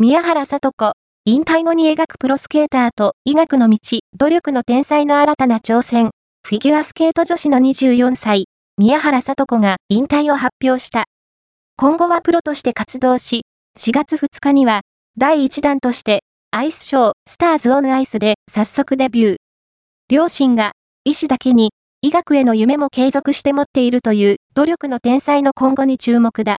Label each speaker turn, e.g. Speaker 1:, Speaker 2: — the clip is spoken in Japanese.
Speaker 1: 宮原聡子、引退後に描くプロスケーターと医学の道、努力の天才の新たな挑戦。フィギュアスケート女子の24歳、宮原聡子が引退を発表した。今後はプロとして活動し、4月2日には、第1弾として、アイスショー、スターズオンアイスで早速デビュー。両親が、医師だけに、医学への夢も継続して持っているという努力の天才の今後に注目だ。